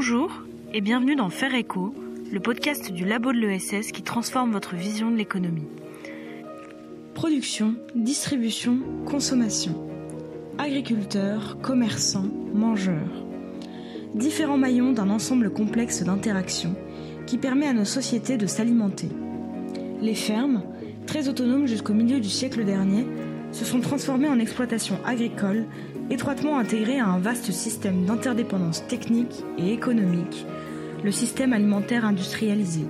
Bonjour et bienvenue dans Faire Écho, le podcast du labo de l'ESS qui transforme votre vision de l'économie. Production, distribution, consommation. Agriculteurs, commerçants, mangeurs. Différents maillons d'un ensemble complexe d'interactions qui permet à nos sociétés de s'alimenter. Les fermes, très autonomes jusqu'au milieu du siècle dernier, se sont transformées en exploitations agricoles étroitement intégrées à un vaste système d'interdépendance technique et économique, le système alimentaire industrialisé.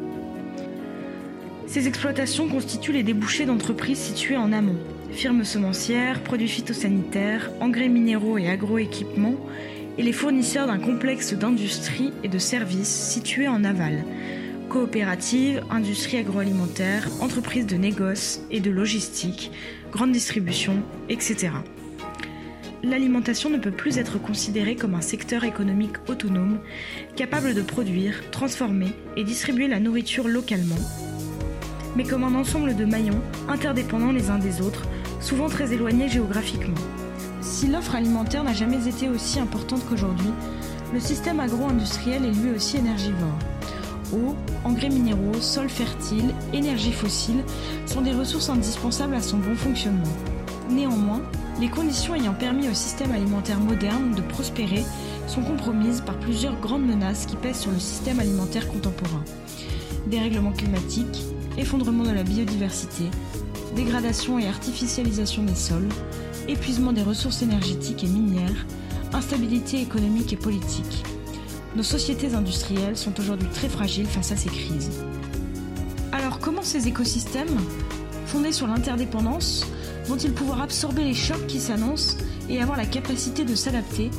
Ces exploitations constituent les débouchés d'entreprises situées en amont, firmes semencières, produits phytosanitaires, engrais minéraux et agroéquipements, et les fournisseurs d'un complexe d'industries et de services situés en aval, coopératives, industries agroalimentaires, entreprises de négoce et de logistique, grande distribution, etc. L'alimentation ne peut plus être considérée comme un secteur économique autonome, capable de produire, transformer et distribuer la nourriture localement, mais comme un ensemble de maillons interdépendants les uns des autres, souvent très éloignés géographiquement. Si l'offre alimentaire n'a jamais été aussi importante qu'aujourd'hui, le système agro-industriel est lui aussi énergivore. Eau, engrais minéraux, sols fertiles, énergie fossile sont des ressources indispensables à son bon fonctionnement. Néanmoins, les conditions ayant permis au système alimentaire moderne de prospérer sont compromises par plusieurs grandes menaces qui pèsent sur le système alimentaire contemporain. Dérèglement climatique, effondrement de la biodiversité, dégradation et artificialisation des sols, épuisement des ressources énergétiques et minières, instabilité économique et politique nos sociétés industrielles sont aujourd'hui très fragiles face à ces crises. Alors comment ces écosystèmes, fondés sur l'interdépendance, vont-ils pouvoir absorber les chocs qui s'annoncent et avoir la capacité de s'adapter,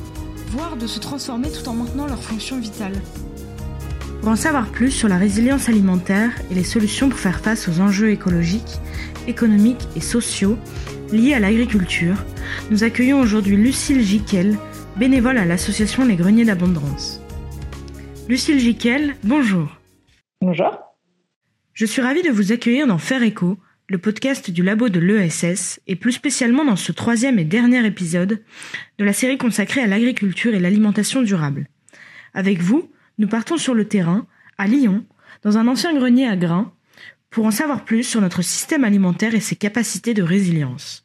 voire de se transformer tout en maintenant leurs fonctions vitales Pour en savoir plus sur la résilience alimentaire et les solutions pour faire face aux enjeux écologiques, économiques et sociaux liés à l'agriculture, nous accueillons aujourd'hui Lucille Giquel, bénévole à l'association Les Greniers d'Abondance. Lucille Giquel, bonjour. Bonjour. Je suis ravie de vous accueillir dans Faire Écho, le podcast du labo de l'ESS, et plus spécialement dans ce troisième et dernier épisode de la série consacrée à l'agriculture et l'alimentation durable. Avec vous, nous partons sur le terrain, à Lyon, dans un ancien grenier à grains, pour en savoir plus sur notre système alimentaire et ses capacités de résilience.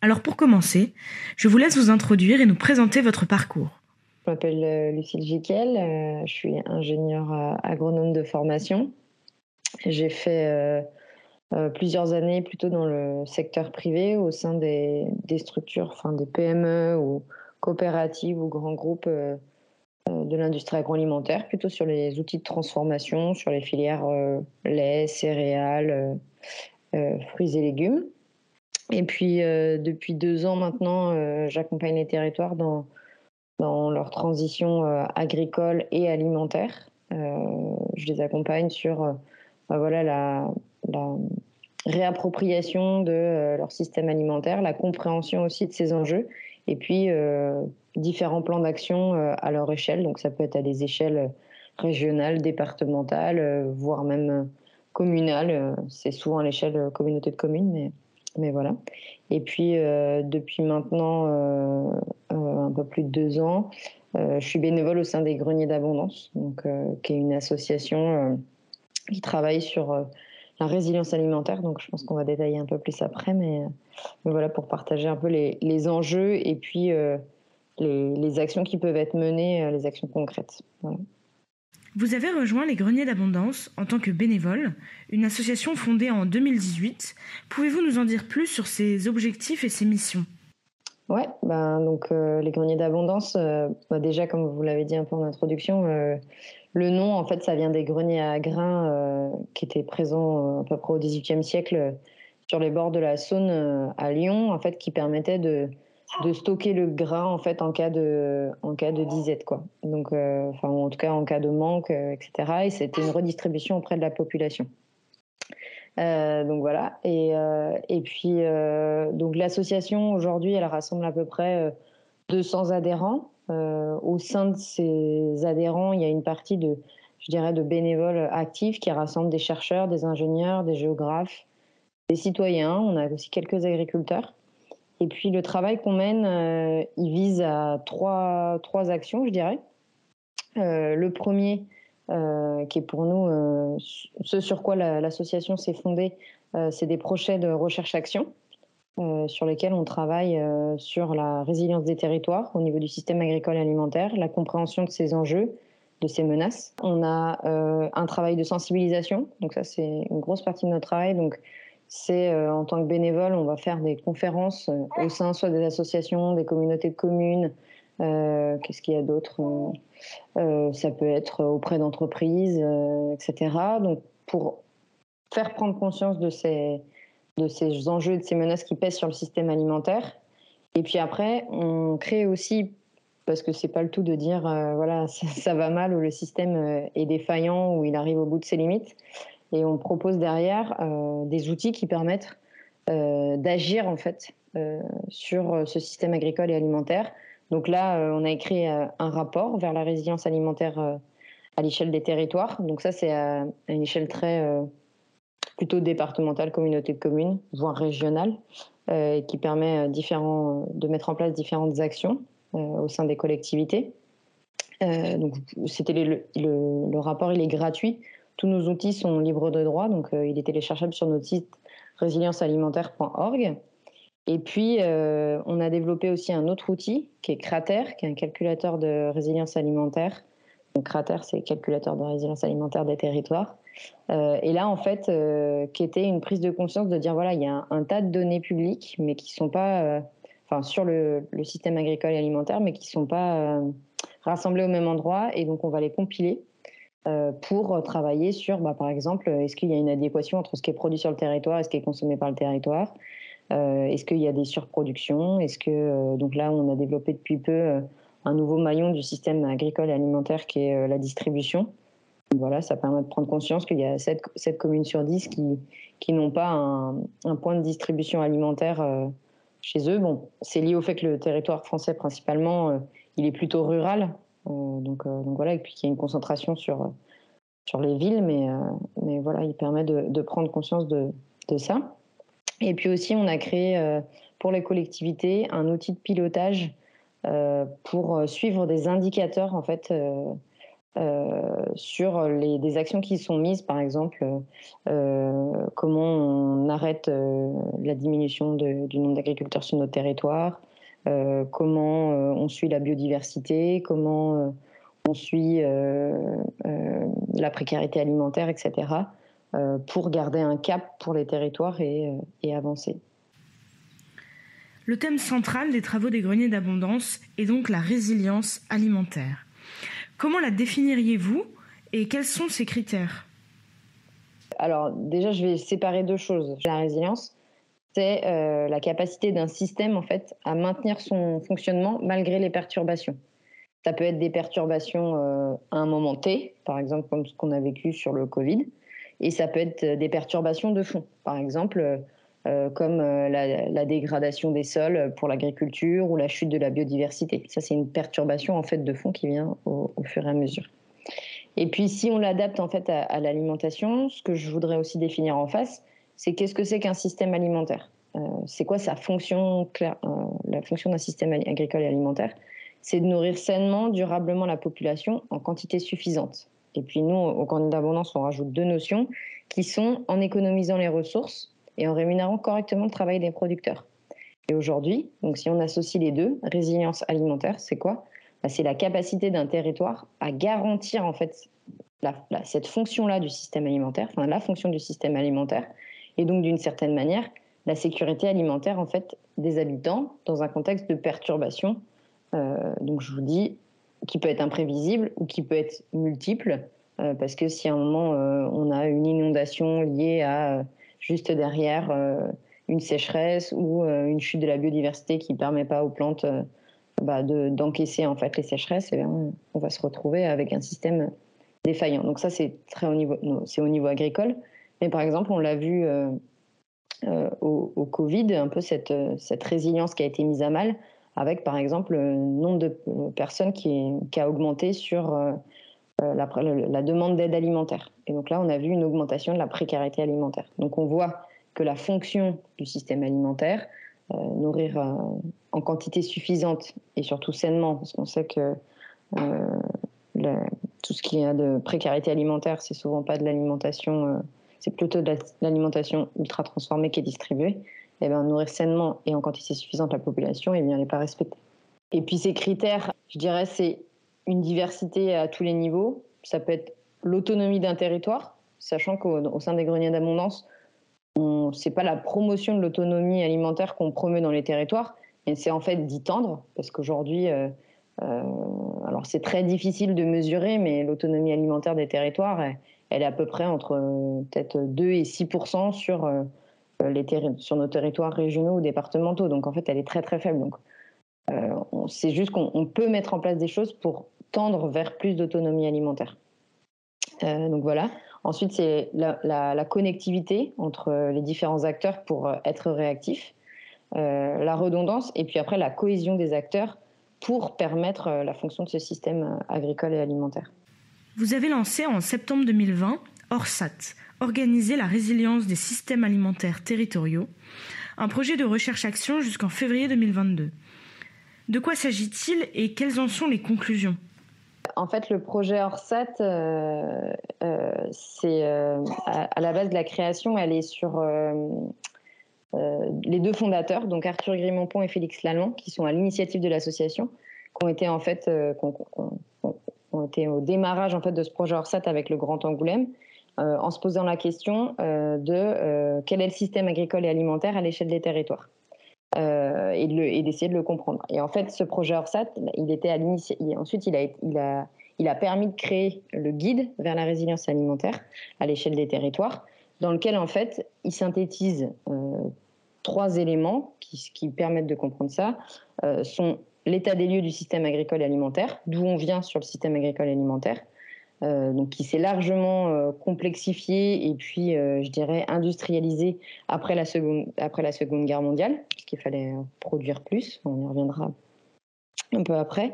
Alors pour commencer, je vous laisse vous introduire et nous présenter votre parcours. Je m'appelle euh, Lucille Giquel, euh, je suis ingénieure euh, agronome de formation. J'ai fait plusieurs années plutôt dans le secteur privé au sein des, structures, enfin des PME ou coopératives ou grands groupes de l'industrie agroalimentaire, plutôt sur les outils de transformation, sur les filières lait, céréales, fruits et légumes. Et puis depuis deux ans maintenant, j'accompagne les territoires dans dans leur transition euh, agricole et alimentaire. Euh, je les accompagne sur euh, bah voilà, la, réappropriation de leur système alimentaire, la compréhension aussi de ces enjeux, et puis différents plans d'action à leur échelle. Donc ça peut être à des échelles régionales, départementales, voire même communales. C'est souvent à l'échelle communauté de communes, mais, mais voilà. Et puis depuis maintenant un peu plus de deux ans. Euh, je suis bénévole au sein des Greniers d'Abondance, euh, qui est une association euh, qui travaille sur la résilience alimentaire. Donc, je pense qu'on va détailler un peu plus après, mais, voilà pour partager un peu les, enjeux et puis les, actions qui peuvent être menées, les actions concrètes. Vous avez rejoint les Greniers d'Abondance en tant que bénévole, une association fondée en 2018. Pouvez-vous nous en dire plus sur ses objectifs et ses missions? Ouais, ben donc euh, les greniers d'abondance, euh, bah, déjà comme vous l'avez dit un peu en introduction, euh, le nom en fait ça vient des greniers à grains qui étaient présents à peu près au XVIIIe siècle sur les bords de la Saône à Lyon, en fait qui permettaient de, de stocker le grain en fait en cas de en cas de disette quoi. Donc enfin en tout cas en cas de manque etc. Et c'était une redistribution auprès de la population. Euh, donc voilà. Et, euh, et puis, euh, donc l'association aujourd'hui, elle rassemble à peu près 200 adhérents. au sein de ces adhérents, il y a une partie de, je dirais, de bénévoles actifs qui rassemblent des chercheurs, des ingénieurs, des géographes, des citoyens. On a aussi quelques agriculteurs. Et puis le travail qu'on mène, il vise à trois, trois actions, je dirais. le premier, qui est pour nous ce sur quoi l'association s'est fondée, c'est des projets de recherche-action. sur lesquels on travaille sur la résilience des territoires au niveau du système agricole et alimentaire, la compréhension de ces enjeux, de ces menaces. On a un travail de sensibilisation, donc ça c'est une grosse partie de notre travail. C'est euh, en tant que bénévole, on va faire des conférences euh, au sein soit des associations, des communautés de communes. Euh, qu'est-ce qu'il y a d'autre Ça peut être auprès d'entreprises, etc. Donc pour faire prendre conscience de ces, de ces enjeux, de ces menaces qui pèsent sur le système alimentaire. Et puis après, on crée aussi, parce que c'est pas le tout de dire voilà ça, va mal ou le système est défaillant ou il arrive au bout de ses limites, et on propose derrière euh, des outils qui permettent euh, d'agir en fait euh, sur ce système agricole et alimentaire. Donc là, on a écrit un rapport vers la résilience alimentaire à l'échelle des territoires. Donc ça, c'est à une échelle très plutôt départementale, communauté de communes, voire régionale, qui permet différents, de mettre en place différentes actions au sein des collectivités. donc c'était le, le, rapport, il est gratuit. Tous nos outils sont libres de droit, donc euh, il est téléchargeable sur notre site résiliencealimentaire.org. Et puis, euh, on a développé aussi un autre outil qui est Crater, qui est un calculateur de résilience alimentaire. Donc, Crater, c'est calculateur de résilience alimentaire des territoires. Euh, et là, en fait, qui était une prise de conscience de dire voilà, il y a un, tas de données publiques, mais qui sont pas, enfin, sur le, système agricole et alimentaire, mais qui sont pas rassemblées au même endroit. Et donc, on va les compiler pour travailler sur, bah, par exemple, est-ce qu'il y a une adéquation entre ce qui est produit sur le territoire et ce qui est consommé par le territoire? Euh, Est-ce qu'il y a des surproductions? Est-ce que euh, donc là, on a développé depuis peu un nouveau maillon du système agricole et alimentaire qui est la distribution. Voilà, ça permet de prendre conscience qu'il y a 7, communes sur 10 qui, qui n'ont pas un, un, point de distribution alimentaire chez eux. Bon, c'est lié au fait que le territoire français, principalement, il est plutôt rural. Euh, donc, euh, donc, voilà, et puis qu'il y a une concentration sur, sur les villes, mais, euh, mais voilà, il permet de, prendre conscience de, ça. Et puis aussi, on a créé pour les collectivités un outil de pilotage pour suivre des indicateurs en fait euh, sur les, des actions qui sont mises, par exemple, euh, comment on arrête la diminution du nombre d'agriculteurs sur notre territoire, euh, comment euh, on suit la biodiversité, comment euh, on suit la précarité alimentaire, etc., pour garder un cap pour les territoires et, et avancer. Le thème central des travaux des greniers d'abondance est donc la résilience alimentaire. Comment la définiriez-vous et quels sont ses critères? Alors déjà, je vais séparer deux choses. La résilience, c'est euh, la capacité d'un système en fait à maintenir son fonctionnement malgré les perturbations. Ça peut être des perturbations euh, à un moment T, par exemple comme ce qu'on a vécu sur le Covid, et ça peut être des perturbations de fond, par exemple euh, comme la, dégradation des sols pour l'agriculture ou la chute de la biodiversité. Ça c'est une perturbation en fait de fond qui vient au, fur et à mesure. Et puis si on l'adapte en fait à l'alimentation, ce que je voudrais aussi définir en face, c'est qu'est-ce que c'est qu'un système alimentaire euh, C'est quoi sa fonction euh, la fonction d'un système agricole et alimentaire? C'est de nourrir sainement, durablement la population en quantité suffisante. Et puis nous, au candidat d'abondance, on rajoute deux notions qui sont en économisant les ressources et en rémunérant correctement le travail des producteurs. Et aujourd'hui, donc si on associe les deux, résilience alimentaire, c'est quoi? Bah, C'est la capacité d'un territoire à garantir en fait cette fonction-là du système alimentaire, enfin la fonction du système alimentaire, et donc d'une certaine manière la sécurité alimentaire en fait des habitants dans un contexte de perturbation. Euh, donc je vous dis qui peut être imprévisible ou qui peut être multiple euh, parce que si à un moment euh, on a une inondation liée à juste derrière une sécheresse ou une chute de la biodiversité qui permet pas aux plantes bah, d'encaisser en fait les sécheresses, eh on va se retrouver avec un système défaillant. Donc ça c'est très au niveau, c'est au niveau agricole. Mais par exemple, on l'a vu euh, euh, au, Covid, un peu cette, cette résilience qui a été mise à mal, avec par exemple le nombre de personnes qui, a augmenté sur euh, la, demande d'aide alimentaire. Et donc là, on a vu une augmentation de la précarité alimentaire. Donc on voit que la fonction du système alimentaire, nourrir en quantité suffisante et surtout sainement, parce qu'on sait que tout ce qui a de précarité alimentaire, c'est souvent pas de l'alimentation, c'est plutôt de l'alimentation ultra transformée qui est distribuée. Et eh bien, nourrir sainement et en quantité suffisante la population, et eh bien, elle n'est pas respectée. Et puis ces critères, je dirais, c'est une diversité à tous les niveaux. Ça peut être l'autonomie d'un territoire, sachant qu'au sein des greniers d'abondance, c'est pas la promotion de l'autonomie alimentaire qu'on promeut dans les territoires, mais c'est en fait d'y tendre, parce qu'aujourd'hui, euh, euh, alors c'est très difficile de mesurer, mais l'autonomie alimentaire des territoires, est à peu près entre euh, peut-être 2 et 6 sur, les sur nos territoires régionaux ou départementaux. Donc en fait, elle est très très faible. Donc c'est juste qu'on peut mettre en place des choses pour tendre vers plus d'autonomie alimentaire. donc voilà. Ensuite, c'est la, connectivité entre les différents acteurs pour euh, être réactifs, euh, la redondance et puis après la cohésion des acteurs pour permettre euh, la fonction de ce système agricole et alimentaire. Vous avez lancé en septembre 2020 ORSAT, Organiser la résilience des systèmes alimentaires territoriaux, un projet de recherche-action jusqu'en février 2022. De quoi s'agit-il et quelles en sont les conclusions? En fait, le projet Orsat, euh, euh, c'est euh, à, la base de la création, elle est sur les deux fondateurs, donc Arthur Grimampont et Félix Lallemand, qui sont à l'initiative de l'association, qui ont été en fait, ont été au démarrage en fait de ce projet Orsat avec le Grand Angoulême, en se posant la question de quel est le système agricole et alimentaire à l'échelle des territoires. Euh, et d'essayer de, le comprendre. Et en fait, ce projet ORSAT, il était à Ensuite, il a, il, a, il a permis de créer le guide vers la résilience alimentaire à l'échelle des territoires, dans lequel, en fait, il synthétise euh, trois éléments qui, qui, permettent de comprendre ça. Euh, sont l'état des lieux du système agricole et alimentaire, d'où on vient sur le système agricole et alimentaire, euh, donc qui s'est largement euh, complexifié et puis, euh, je dirais, industrialisé après la Seconde, après la seconde Guerre mondiale, puisqu'il fallait produire plus. On y reviendra un peu après.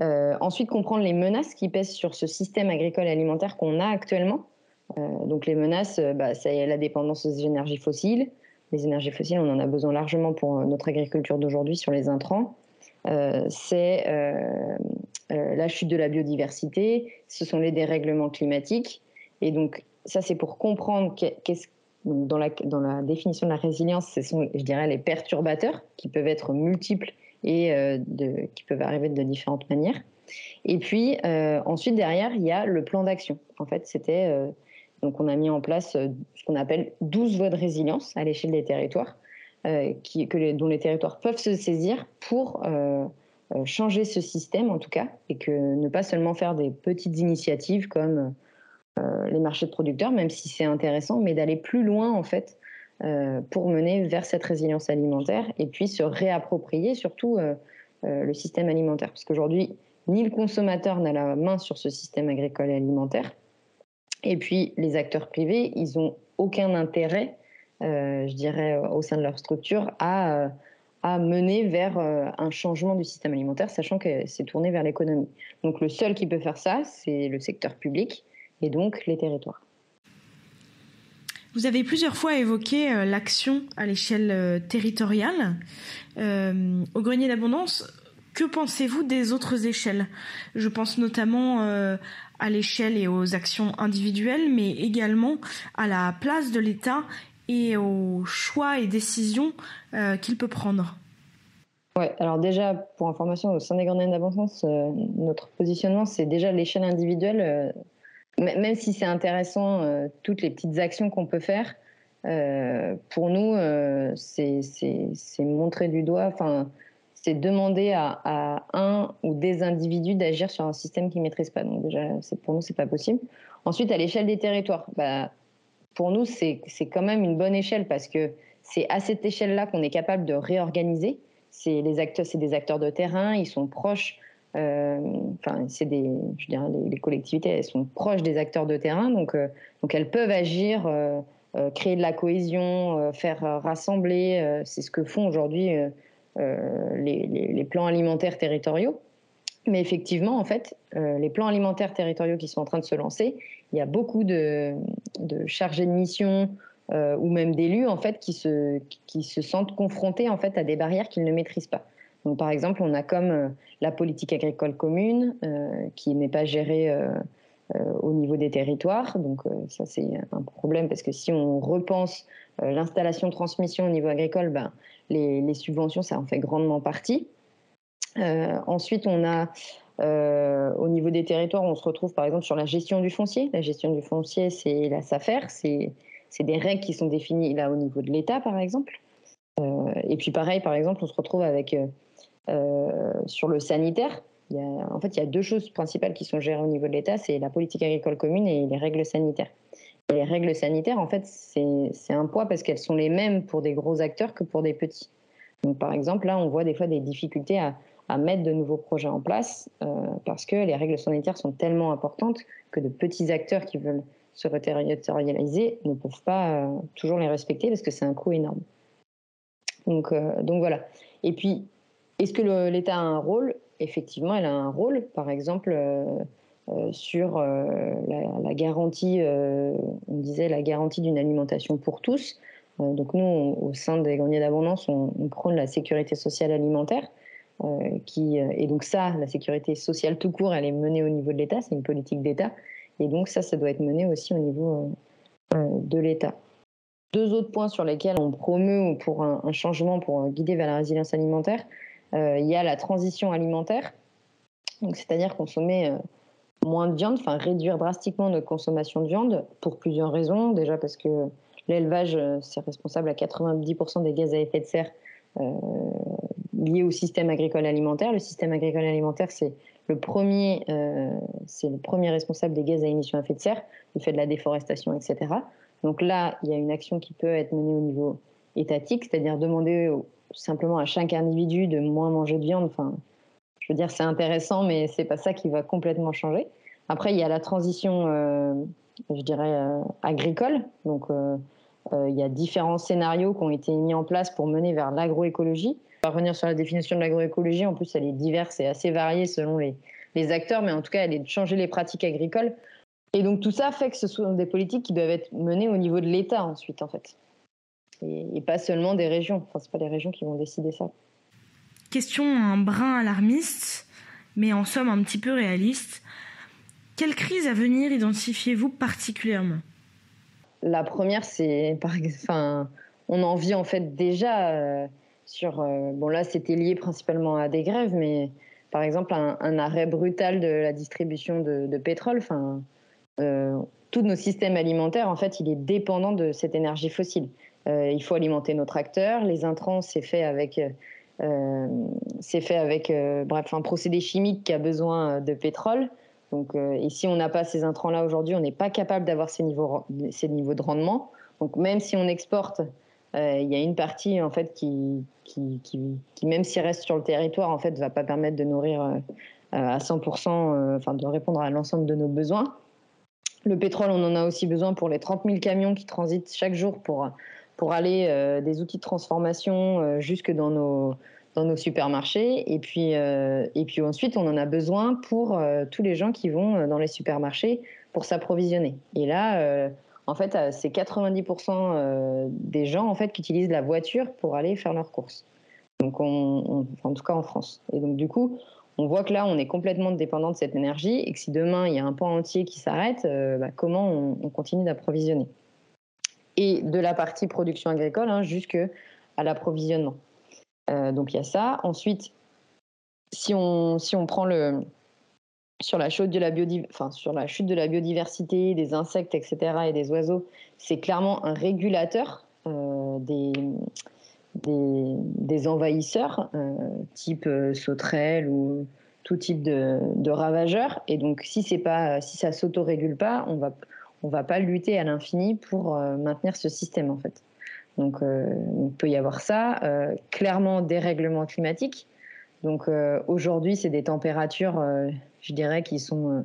ensuite, comprendre les menaces qui pèsent sur ce système agricole et alimentaire qu'on a actuellement. donc les menaces, bah, c'est la dépendance aux énergies fossiles. Les énergies fossiles, on en a besoin largement pour notre agriculture d'aujourd'hui sur les intrants. C'est euh, la chute de la biodiversité, ce sont les dérèglements climatiques. Et donc, ça, c'est pour comprendre qu'est-ce dans la, dans la définition de la résilience, ce sont, je dirais, les perturbateurs qui peuvent être multiples et euh, qui peuvent arriver de différentes manières. Et puis, euh, ensuite, derrière, il y a le plan d'action. En fait, c'était. donc, on a mis en place ce qu'on appelle 12 voies de résilience à l'échelle des territoires, qui, que dont les territoires peuvent se saisir pour euh, changer ce système en tout cas, et que ne pas seulement faire des petites initiatives comme euh, les marchés de producteurs, même si c'est intéressant, mais d'aller plus loin en fait euh, pour mener vers cette résilience alimentaire et puis se réapproprier surtout le système alimentaire. Parce qu'aujourd'hui, ni le consommateur n'a la main sur ce système agricole et alimentaire, et puis les acteurs privés, ils n'ont aucun intérêt, je dirais, au sein de leur structure à à mener vers euh, un changement du système alimentaire, sachant que c'est tourné vers l'économie. Donc le seul qui peut faire ça, c'est le secteur public et donc les territoires. Vous avez plusieurs fois évoqué euh, l'action à l'échelle euh, territoriale. au grenier d'abondance, que pensez-vous des autres échelles? Je pense notamment à l'échelle et aux actions individuelles, mais également à la place de l'État et aux choix et décisions euh, qu'il peut prendre Ouais, alors déjà, pour information, au sein des grandes d'abondance, euh, notre positionnement, c'est déjà l'échelle individuelle. Euh, même si c'est intéressant, toutes les petites actions qu'on peut faire, pour nous, c'est montrer du doigt, enfin, c'est demander à, à, un ou des individus d'agir sur un système qu'ils ne maîtrisent pas. Donc déjà, pour nous, c'est pas possible. Ensuite, à l'échelle des territoires, bah, pour nous, c'est quand même une bonne échelle parce que c'est à cette échelle-là qu'on est capable de réorganiser. C'est les des acteurs de terrain, ils sont proches. Euh, enfin, c'est des, je dirais, les, collectivités, elles sont proches des acteurs de terrain, donc euh, donc elles peuvent agir, euh, créer de la cohésion, faire rassembler. c'est ce que font aujourd'hui les, les, plans alimentaires territoriaux. Mais effectivement, en fait, les plans alimentaires territoriaux qui sont en train de se lancer, il y a beaucoup de, de chargés de mission euh, ou même d'élus en fait qui se, qui se sentent confrontés en fait à des barrières qu'ils ne maîtrisent pas. Donc, par exemple, on a comme la politique agricole commune qui n'est pas gérée au niveau des territoires. Donc, ça, c'est un problème parce que si on repense l'installation-transmission au niveau agricole, ben, les, subventions, ça en fait grandement partie. Ensuite, on a euh, au niveau des territoires, on se retrouve par exemple sur la gestion du foncier. La gestion du foncier, c'est la SAFER, c'est des règles qui sont définies là au niveau de l'État, par exemple. Euh, et puis pareil, par exemple, on se retrouve avec euh, sur le sanitaire. En fait, il y a deux choses principales qui sont gérées au niveau de l'État, c'est la politique agricole commune et les règles sanitaires. Les règles sanitaires, en fait, c'est un poids parce qu'elles sont les mêmes pour des gros acteurs que pour des petits. Donc, par exemple, là, on voit des fois des difficultés à, à mettre de nouveaux projets en place euh, parce que les règles sanitaires sont tellement importantes que de petits acteurs qui veulent se reterritorialiser ne peuvent pas euh, toujours les respecter parce que c'est un coût énorme. Donc, euh, donc voilà. Et puis, est-ce que l'État a un rôle? Effectivement, elle a un rôle, par exemple, sur la, garantie, on disait la garantie d'une alimentation pour tous. donc nous, au sein des greniers d'abondance, on, on prône la sécurité sociale alimentaire. Euh, qui, euh, et donc ça, la sécurité sociale tout court, elle est menée au niveau de l'État, c'est une politique d'État. Et donc ça, ça doit être mené aussi au niveau euh, de l'État. Deux autres points sur lesquels on promeut pour un, changement pour guider vers la résilience alimentaire, il y a la transition alimentaire, c'est-à-dire consommer moins de viande, enfin réduire drastiquement notre consommation de viande pour plusieurs raisons. Déjà parce que l'élevage, c'est responsable à 90% des gaz à effet de serre lié au système agricole alimentaire. Le système agricole alimentaire, c'est le premier, euh, le premier responsable des gaz à émissions à effet de serre, du fait de la déforestation, etc. Donc là, il y a une action qui peut être menée au niveau étatique, c'est-à-dire demander simplement à chaque individu de moins manger de viande. Enfin, je veux dire, c'est intéressant, mais c'est pas ça qui va complètement changer. Après, il y a la transition, euh, je dirais, euh, agricole. Donc, il y a différents scénarios qui ont été mis en place pour mener vers l'agroécologie revenir sur la définition de l'agroécologie. En plus, elle est diverse et assez variée selon les, les acteurs, mais en tout cas, elle est de changer les pratiques agricoles. Et donc, tout ça fait que ce sont des politiques qui doivent être menées au niveau de l'État ensuite, en fait. Et, pas seulement des régions. Enfin, c'est pas les régions qui vont décider ça. Question un brin alarmiste, mais en somme un petit peu réaliste. Quelle crise à venir identifiez-vous particulièrement? La première, c'est, enfin, on en vit en fait déjà. Euh, sur. Euh, bon, là, c'était lié principalement à des grèves, mais par exemple, un, arrêt brutal de la distribution de, pétrole. Enfin, euh, tous nos systèmes alimentaires, en fait, il est dépendant de cette énergie fossile. Euh, il faut alimenter nos tracteurs. Les intrants, c'est fait avec. c'est fait avec bref un procédé chimique qui a besoin de pétrole. Donc, et si on n'a pas ces intrants-là aujourd'hui, on n'est pas capable d'avoir ces niveaux, ces niveaux de rendement. Donc même si on exporte il y a une partie en fait qui, qui, qui, même s'il reste sur le territoire, en fait, va pas permettre de nourrir euh, à 100%, euh, enfin de répondre à l'ensemble de nos besoins. Le pétrole, on en a aussi besoin pour les 30 000 camions qui transitent chaque jour pour, pour aller des outils de transformation jusque dans nos, dans nos supermarchés. Et puis, et puis ensuite, on en a besoin pour tous les gens qui vont dans les supermarchés pour s'approvisionner. Et là, en fait, euh, c'est 90% euh, des gens en fait qui utilisent la voiture pour aller faire leurs courses. Donc, on, en tout cas en France. Et donc, du coup, on voit que là, on est complètement dépendant de cette énergie et que si demain il y a un pan entier qui s'arrête, euh, bah, comment on, continue d'approvisionner? Et de la partie production agricole hein, jusqu'à l'approvisionnement. donc, il y a ça. Ensuite, si on, si on prend le, sur la, chute de la sur la chute de la biodiversité, des insectes, etc., et des oiseaux, c'est clairement un régulateur euh, des, des, envahisseurs, euh, type euh, sauterelles ou tout type de, de, ravageurs. Et donc, si, c'est pas, si ça s'autorégule pas, on va, on va pas lutter à l'infini pour maintenir ce système, en fait. Donc, il peut y avoir ça. clairement, dérèglement climatique. Donc, aujourd'hui, c'est des températures je dirais, qui sont euh,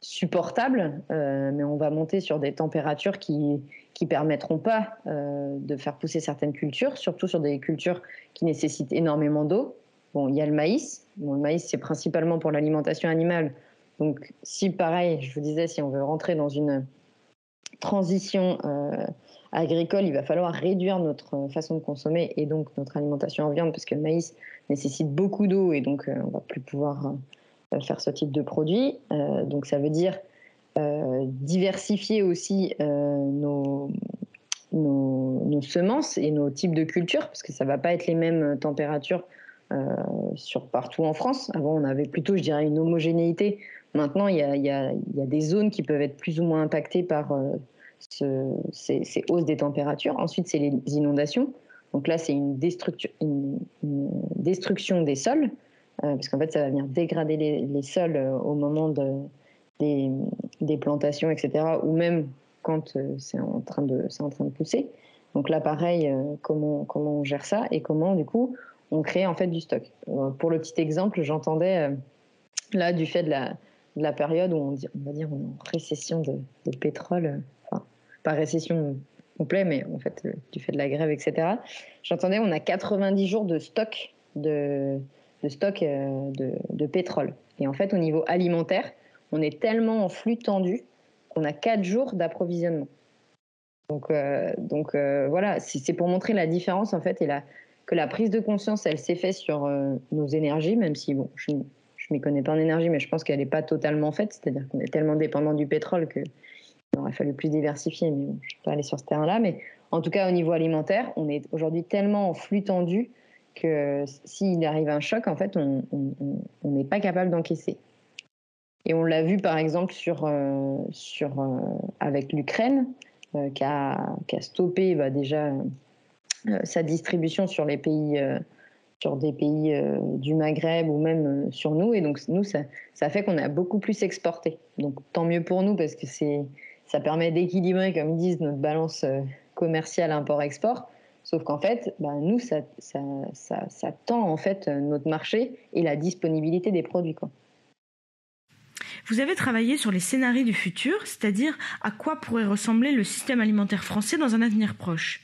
supportables, euh, mais on va monter sur des températures qui qui permettront pas euh, de faire pousser certaines cultures, surtout sur des cultures qui nécessitent énormément d'eau. Bon, il y a le maïs. Le maïs, c'est principalement pour l'alimentation animale. Donc, si pareil, je vous disais, si on veut rentrer dans une transition agricole, il va falloir réduire notre façon de consommer et donc notre alimentation en viande parce que le maïs nécessite beaucoup d'eau et donc on va plus pouvoir faire ce type de produit. donc ça veut dire diversifier aussi nos, nos, semences et nos types de cultures, parce que ça va pas être les mêmes températures euh, sur partout en France. Avant, on avait plutôt, je dirais, une homogénéité. Maintenant, il y a, y a, des zones qui peuvent être plus ou moins impactées par euh, ces, hausses des températures. Ensuite, c'est les inondations. Donc là, c'est une, destruction des sols, euh, parce qu'en fait, ça va venir dégrader les, sols au moment de, des, plantations, etc., ou même quand euh, c'est en, train de, en train de pousser. Donc là, pareil, euh, comment, comment on gère ça et comment, du coup, on crée en fait du stock. Euh, pour le petit exemple, j'entendais là, du fait de la, de la période où on, va dire on est en récession de, de pétrole, enfin, pas récession complète, mais en fait, du fait de la grève, etc. J'entendais on a 90 jours de stock de, de stock de, pétrole. Et en fait, au niveau alimentaire, on est tellement en flux tendu on a quatre jours d'approvisionnement. Donc, euh, donc euh, voilà, c'est pour montrer la différence en fait et la, que la prise de conscience, elle s'est faite sur euh, nos énergies, même si bon, je ne m'y connais pas en énergie, mais je pense qu'elle n'est pas totalement faite. C'est-à-dire qu'on est tellement dépendant du pétrole qu'il aurait fallu plus diversifier. Mais je ne vais pas aller sur ce terrain-là. Mais en tout cas, au niveau alimentaire, on est aujourd'hui tellement en flux tendu que s'il arrive un choc, en fait, on n'est pas capable d'encaisser. Et on l'a vu par exemple sur, euh, euh, avec l'Ukraine, euh, qui, a, stoppé bah, déjà sa distribution sur les pays, sur des pays du Maghreb ou même sur nous. Et donc nous, ça, fait qu'on a beaucoup plus exporté. Donc tant mieux pour nous parce que ça permet d'équilibrer, comme ils disent, notre balance commerciale import-export. Sauf qu'en fait, bah, nous, ça, ça, ça, ça, tend en fait notre marché et la disponibilité des produits. Quoi. Vous avez travaillé sur les scénarios du futur, c'est-à-dire à quoi pourrait ressembler le système alimentaire français dans un avenir proche.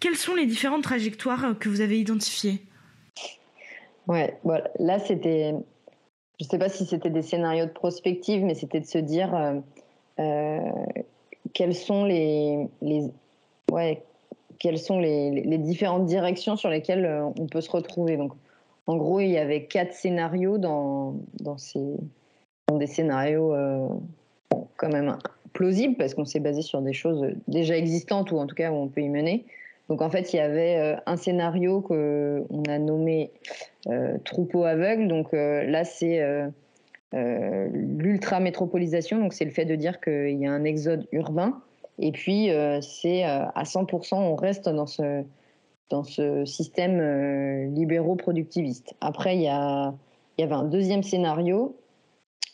Quelles sont les différentes trajectoires que vous avez identifiées? Ouais, là c'était, je ne sais pas si c'était des scénarios de prospective, mais c'était de se dire euh, euh, quelles sont les, les, ouais, quelles sont les, différentes directions sur lesquelles euh, on peut se retrouver. Donc, en gros, il y avait quatre scénarios dans, dans ces des scénarios euh, quand même plausibles parce qu'on s'est basé sur des choses déjà existantes ou en tout cas où on peut y mener. Donc en fait, il y avait euh, un scénario qu'on a nommé troupeau aveugle. Donc là, c'est l'ultra-métropolisation. Donc c'est le fait de dire qu'il y a un exode urbain. Et puis c'est à 100%, on reste dans ce, dans ce système libéraux-productiviste. Après, il y, a, il y avait un deuxième scénario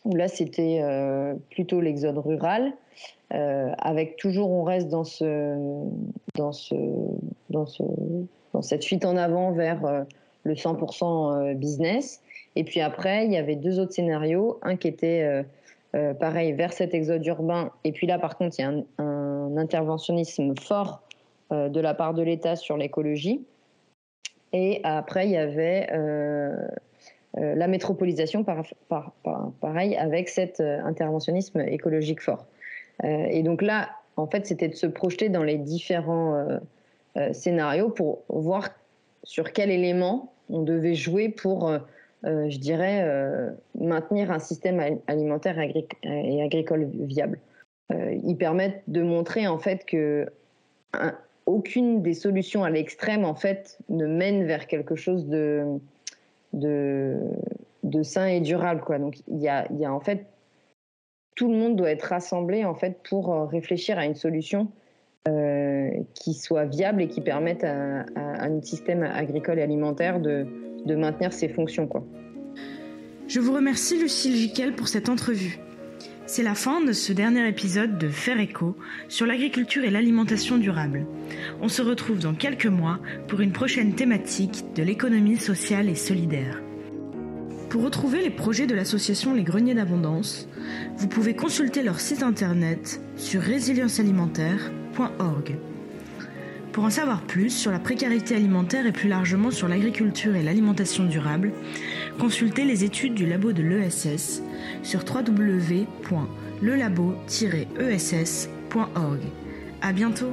où là c'était euh, plutôt l'exode rural, euh, avec toujours on reste dans ce, dans ce, dans ce, dans cette fuite en avant vers euh, le 100% business. Et puis après, il y avait deux autres scénarios, un qui était pareil vers cet exode urbain, et puis là par contre il y a un interventionnisme fort de la part de l'État sur l'écologie. Et après, il y avait euh, la métropolisation, pareil, avec cet euh, interventionnisme écologique fort. Euh, et donc là, en fait, c'était de se projeter dans les différents scénarios pour voir sur quel élément on devait jouer pour, je dirais, maintenir un système alimentaire et agricole viable. Ils permettent de montrer en fait que aucune des solutions à l'extrême en fait ne mène vers quelque chose de de, de sain et durable. Quoi. Donc il y a, y a en fait tout le monde doit être rassemblé en fait pour euh, réfléchir à une solution euh, qui soit viable et qui permette à, à, notre système agricole et alimentaire de, de maintenir ses fonctions. Quoi. Je vous remercie Lucille Jiquel pour cette entrevue. C'est la fin de ce dernier épisode de Faire écho sur l'agriculture et l'alimentation durable. On se retrouve dans quelques mois pour une prochaine thématique de l'économie sociale et solidaire. Pour retrouver les projets de l'association Les Greniers d'Abondance, vous pouvez consulter leur site internet sur résiliencealimentaire.org. Pour en savoir plus sur la précarité alimentaire et plus largement sur l'agriculture et l'alimentation durable, consultez les études du labo de l'ESS sur www.lelabo-ess.org. À bientôt!